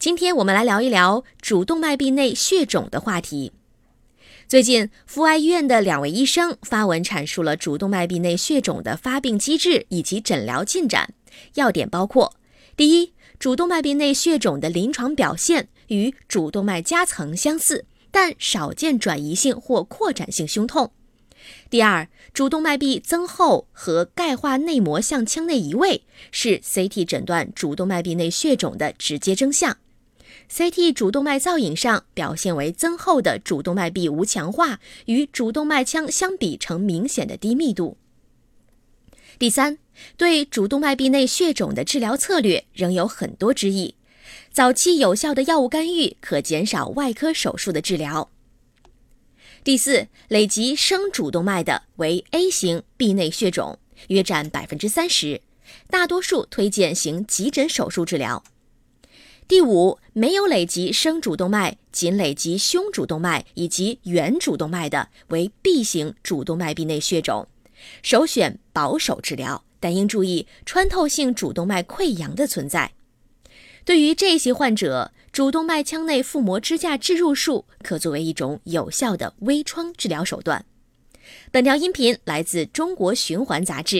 今天我们来聊一聊主动脉壁内血肿的话题。最近，阜外医院的两位医生发文阐述了主动脉壁内血肿的发病机制以及诊疗进展，要点包括：第一，主动脉壁内血肿的临床表现与主动脉夹层相似，但少见转移性或扩展性胸痛；第二，主动脉壁增厚和钙化内膜向腔内移位是 CT 诊断主动脉壁内血肿的直接征象。CT 主动脉造影上表现为增厚的主动脉壁无强化，与主动脉腔相比呈明显的低密度。第三，对主动脉壁内血肿的治疗策略仍有很多争议。早期有效的药物干预可减少外科手术的治疗。第四，累及升主动脉的为 A 型壁内血肿，约占百分之三十，大多数推荐行急诊手术治疗。第五，没有累及升主动脉，仅累及胸主动脉以及原主动脉的为 B 型主动脉壁内血肿，首选保守治疗，但应注意穿透性主动脉溃疡的存在。对于这些患者，主动脉腔内腹膜支架置入术可作为一种有效的微创治疗手段。本条音频来自《中国循环杂志》。